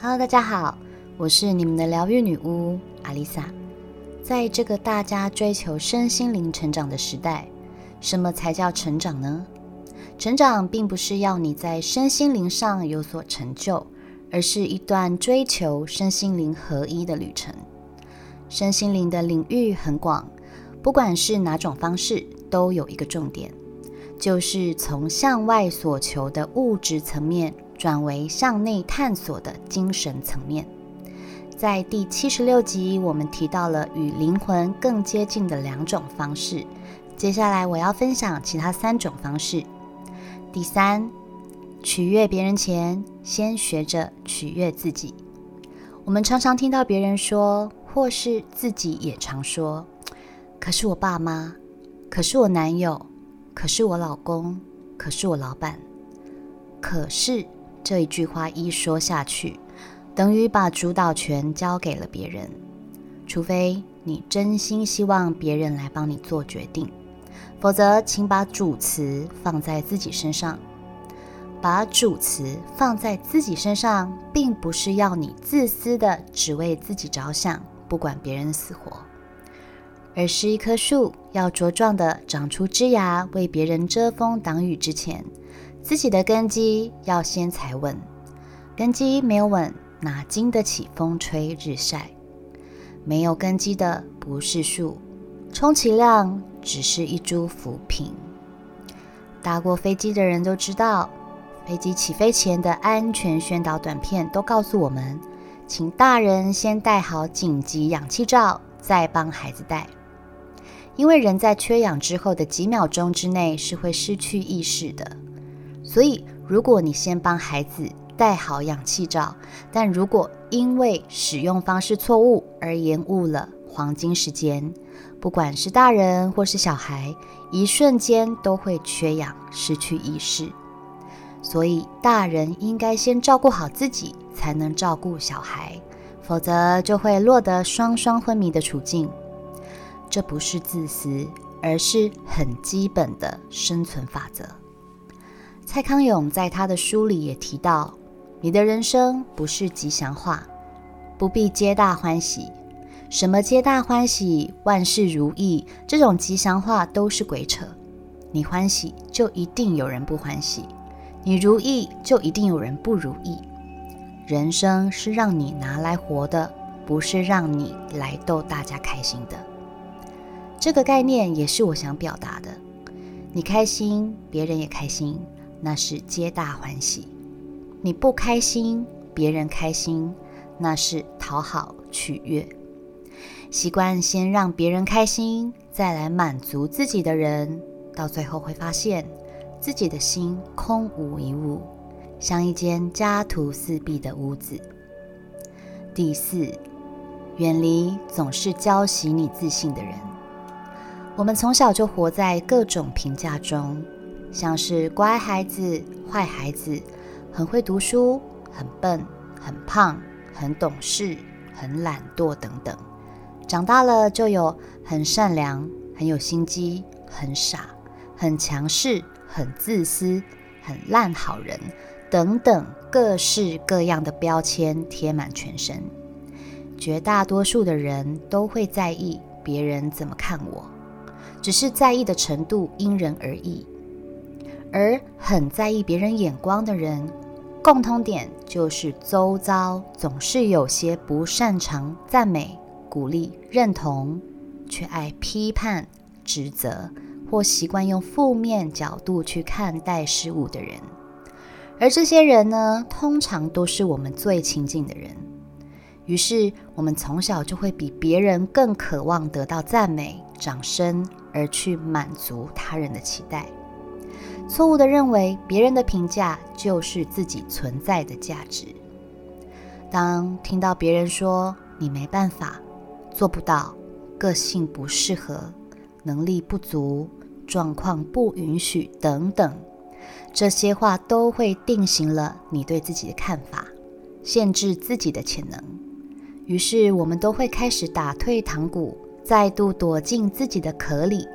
Hello，大家好，我是你们的疗愈女巫阿丽萨。在这个大家追求身心灵成长的时代，什么才叫成长呢？成长并不是要你在身心灵上有所成就，而是一段追求身心灵合一的旅程。身心灵的领域很广，不管是哪种方式，都有一个重点，就是从向外所求的物质层面。转为向内探索的精神层面。在第七十六集，我们提到了与灵魂更接近的两种方式。接下来我要分享其他三种方式。第三，取悦别人前，先学着取悦自己。我们常常听到别人说，或是自己也常说：“可是我爸妈，可是我男友，可是我老公，可是我老板，可是。”这一句话一说下去，等于把主导权交给了别人。除非你真心希望别人来帮你做决定，否则请把主词放在自己身上。把主词放在自己身上，并不是要你自私的只为自己着想，不管别人死活，而是一棵树要茁壮的长出枝芽，为别人遮风挡雨之前。自己的根基要先踩稳，根基没有稳，哪经得起风吹日晒？没有根基的不是树，充其量只是一株浮萍。搭过飞机的人都知道，飞机起飞前的安全宣导短片都告诉我们，请大人先戴好紧急氧气罩，再帮孩子戴，因为人在缺氧之后的几秒钟之内是会失去意识的。所以，如果你先帮孩子戴好氧气罩，但如果因为使用方式错误而延误了黄金时间，不管是大人或是小孩，一瞬间都会缺氧失去意识。所以，大人应该先照顾好自己，才能照顾小孩，否则就会落得双双昏迷的处境。这不是自私，而是很基本的生存法则。蔡康永在他的书里也提到：“你的人生不是吉祥话，不必皆大欢喜。什么皆大欢喜、万事如意这种吉祥话都是鬼扯。你欢喜，就一定有人不欢喜；你如意，就一定有人不如意。人生是让你拿来活的，不是让你来逗大家开心的。这个概念也是我想表达的。你开心，别人也开心。”那是皆大欢喜，你不开心，别人开心，那是讨好取悦。习惯先让别人开心，再来满足自己的人，到最后会发现自己的心空无一物，像一间家徒四壁的屋子。第四，远离总是浇熄你自信的人。我们从小就活在各种评价中。像是乖孩子、坏孩子，很会读书、很笨、很胖、很懂事、很懒惰等等。长大了就有很善良、很有心机、很傻、很强势、很自私、很烂好人等等各式各样的标签贴满全身。绝大多数的人都会在意别人怎么看我，只是在意的程度因人而异。而很在意别人眼光的人，共通点就是周遭总是有些不擅长赞美、鼓励、认同，却爱批判、指责，或习惯用负面角度去看待事物的人。而这些人呢，通常都是我们最亲近的人。于是，我们从小就会比别人更渴望得到赞美、掌声，而去满足他人的期待。错误的认为别人的评价就是自己存在的价值。当听到别人说你没办法、做不到、个性不适合、能力不足、状况不允许等等，这些话都会定型了你对自己的看法，限制自己的潜能。于是我们都会开始打退堂鼓，再度躲进自己的壳里。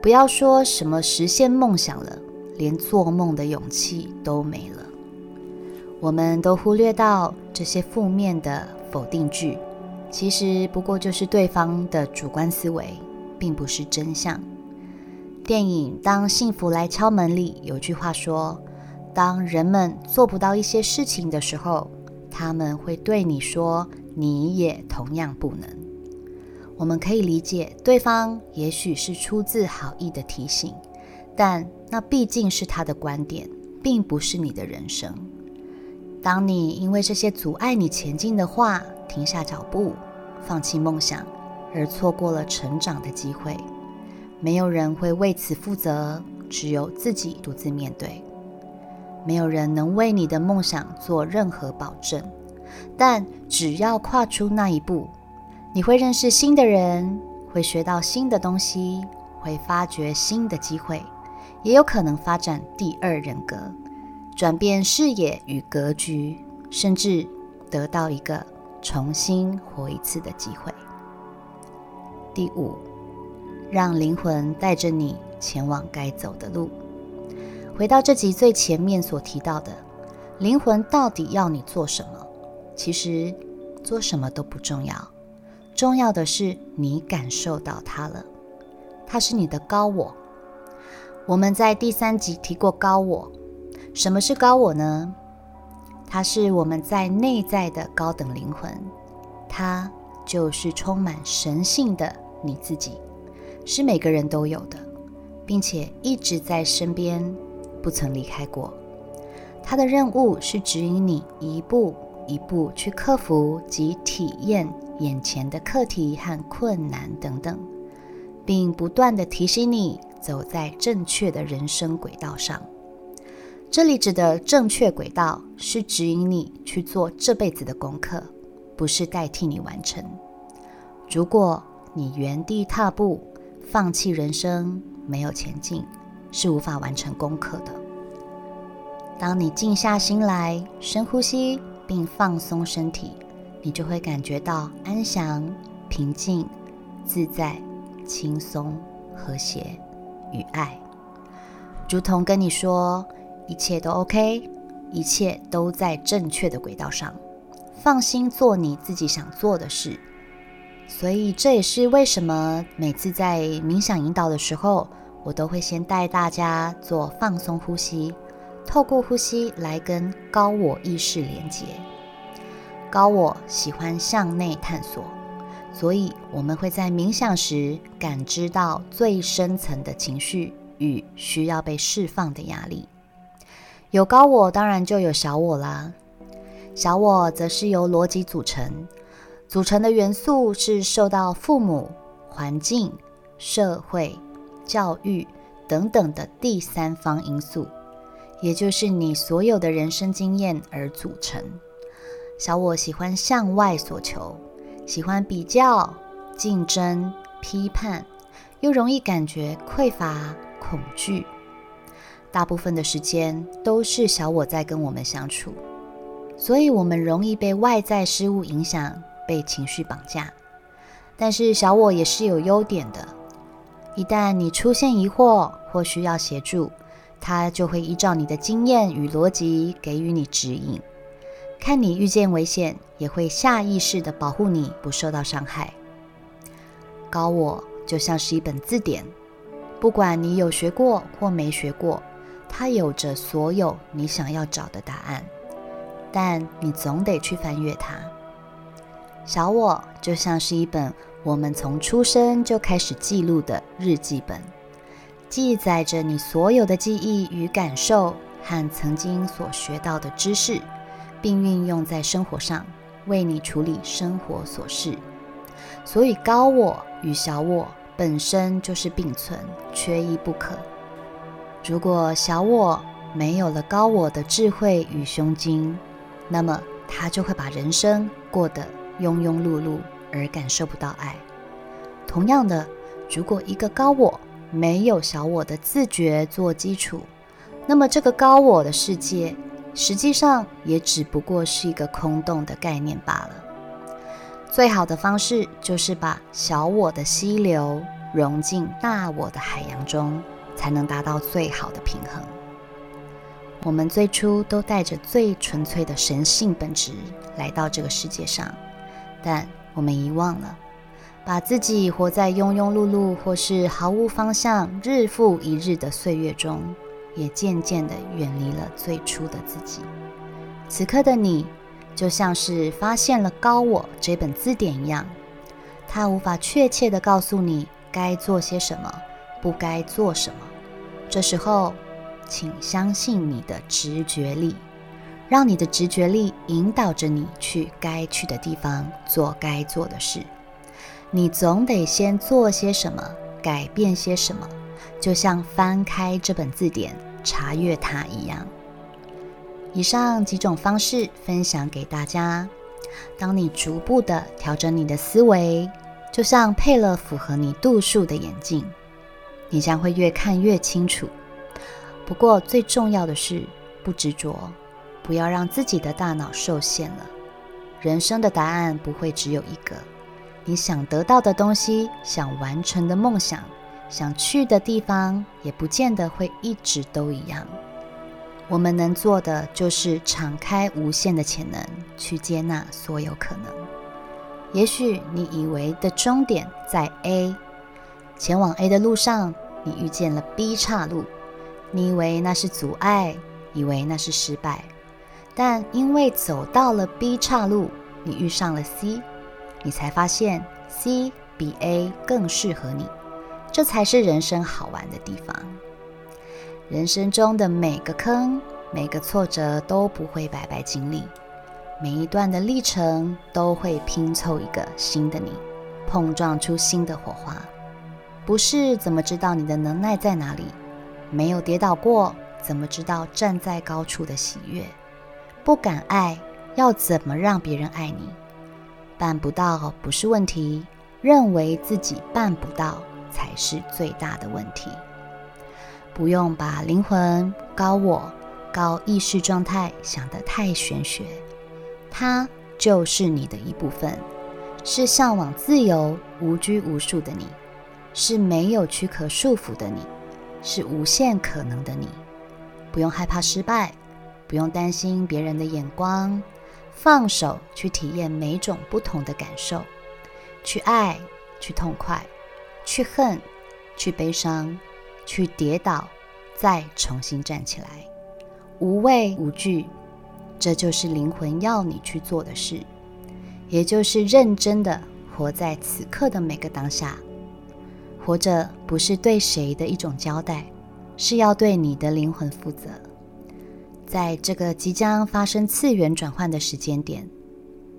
不要说什么实现梦想了。连做梦的勇气都没了。我们都忽略到这些负面的否定句，其实不过就是对方的主观思维，并不是真相。电影《当幸福来敲门》里有句话说：“当人们做不到一些事情的时候，他们会对你说，你也同样不能。”我们可以理解对方也许是出自好意的提醒，但那毕竟是他的观点，并不是你的人生。当你因为这些阻碍你前进的话停下脚步，放弃梦想，而错过了成长的机会，没有人会为此负责，只有自己独自面对。没有人能为你的梦想做任何保证，但只要跨出那一步，你会认识新的人，会学到新的东西，会发掘新的机会，也有可能发展第二人格。转变视野与格局，甚至得到一个重新活一次的机会。第五，让灵魂带着你前往该走的路。回到这集最前面所提到的，灵魂到底要你做什么？其实做什么都不重要，重要的是你感受到它了。它是你的高我。我们在第三集提过高我。什么是高我呢？它是我们在内在的高等灵魂，它就是充满神性的你自己，是每个人都有的，并且一直在身边，不曾离开过。它的任务是指引你一步一步去克服及体验眼前的课题和困难等等，并不断的提醒你走在正确的人生轨道上。这里指的正确轨道，是指引你去做这辈子的功课，不是代替你完成。如果你原地踏步，放弃人生，没有前进，是无法完成功课的。当你静下心来，深呼吸并放松身体，你就会感觉到安详、平静、自在、轻松、和谐与爱，如同跟你说。一切都 OK，一切都在正确的轨道上，放心做你自己想做的事。所以这也是为什么每次在冥想引导的时候，我都会先带大家做放松呼吸，透过呼吸来跟高我意识连接。高我喜欢向内探索，所以我们会在冥想时感知到最深层的情绪与需要被释放的压力。有高我，当然就有小我啦。小我则是由逻辑组成，组成的元素是受到父母、环境、社会、教育等等的第三方因素，也就是你所有的人生经验而组成。小我喜欢向外索求，喜欢比较、竞争、批判，又容易感觉匮乏、恐惧。大部分的时间都是小我在跟我们相处，所以我们容易被外在事物影响，被情绪绑架。但是小我也是有优点的，一旦你出现疑惑或需要协助，它就会依照你的经验与逻辑给予你指引，看你遇见危险，也会下意识的保护你不受到伤害。高我就像是一本字典，不管你有学过或没学过。它有着所有你想要找的答案，但你总得去翻阅它。小我就像是一本我们从出生就开始记录的日记本，记载着你所有的记忆与感受和曾经所学到的知识，并运用在生活上，为你处理生活琐事。所以，高我与小我本身就是并存，缺一不可。如果小我没有了高我的智慧与胸襟，那么他就会把人生过得庸庸碌碌，而感受不到爱。同样的，如果一个高我没有小我的自觉做基础，那么这个高我的世界实际上也只不过是一个空洞的概念罢了。最好的方式就是把小我的溪流融进大我的海洋中。才能达到最好的平衡。我们最初都带着最纯粹的神性本质来到这个世界上，但我们遗忘了，把自己活在庸庸碌碌或是毫无方向、日复一日的岁月中，也渐渐地远离了最初的自己。此刻的你，就像是发现了高我这本字典一样，它无法确切地告诉你该做些什么，不该做什么。这时候。请相信你的直觉力，让你的直觉力引导着你去该去的地方，做该做的事。你总得先做些什么，改变些什么，就像翻开这本字典，查阅它一样。以上几种方式分享给大家。当你逐步的调整你的思维，就像配了符合你度数的眼镜，你将会越看越清楚。不过最重要的是不执着，不要让自己的大脑受限了。人生的答案不会只有一个，你想得到的东西、想完成的梦想、想去的地方，也不见得会一直都一样。我们能做的就是敞开无限的潜能，去接纳所有可能。也许你以为的终点在 A，前往 A 的路上，你遇见了 B 岔路。你以为那是阻碍，以为那是失败，但因为走到了 B 岔路，你遇上了 C，你才发现 C 比 A 更适合你。这才是人生好玩的地方。人生中的每个坑、每个挫折都不会白白经历，每一段的历程都会拼凑一个新的你，碰撞出新的火花。不是怎么知道你的能耐在哪里？没有跌倒过，怎么知道站在高处的喜悦？不敢爱，要怎么让别人爱你？办不到不是问题，认为自己办不到才是最大的问题。不用把灵魂、高我、高意识状态想得太玄学，它就是你的一部分，是向往自由、无拘无束的你，是没有躯壳束缚的你。是无限可能的你，不用害怕失败，不用担心别人的眼光，放手去体验每种不同的感受，去爱，去痛快，去恨，去悲伤，去跌倒，再重新站起来，无畏无惧，这就是灵魂要你去做的事，也就是认真的活在此刻的每个当下。活着不是对谁的一种交代，是要对你的灵魂负责。在这个即将发生次元转换的时间点，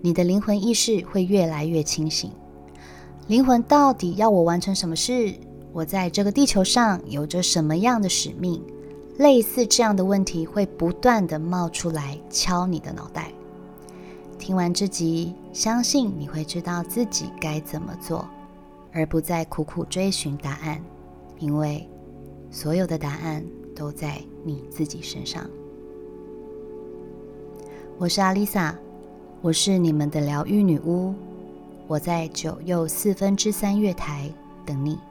你的灵魂意识会越来越清醒。灵魂到底要我完成什么事？我在这个地球上有着什么样的使命？类似这样的问题会不断的冒出来，敲你的脑袋。听完这集，相信你会知道自己该怎么做。而不再苦苦追寻答案，因为所有的答案都在你自己身上。我是阿丽萨，我是你们的疗愈女巫，我在九又四分之三月台等你。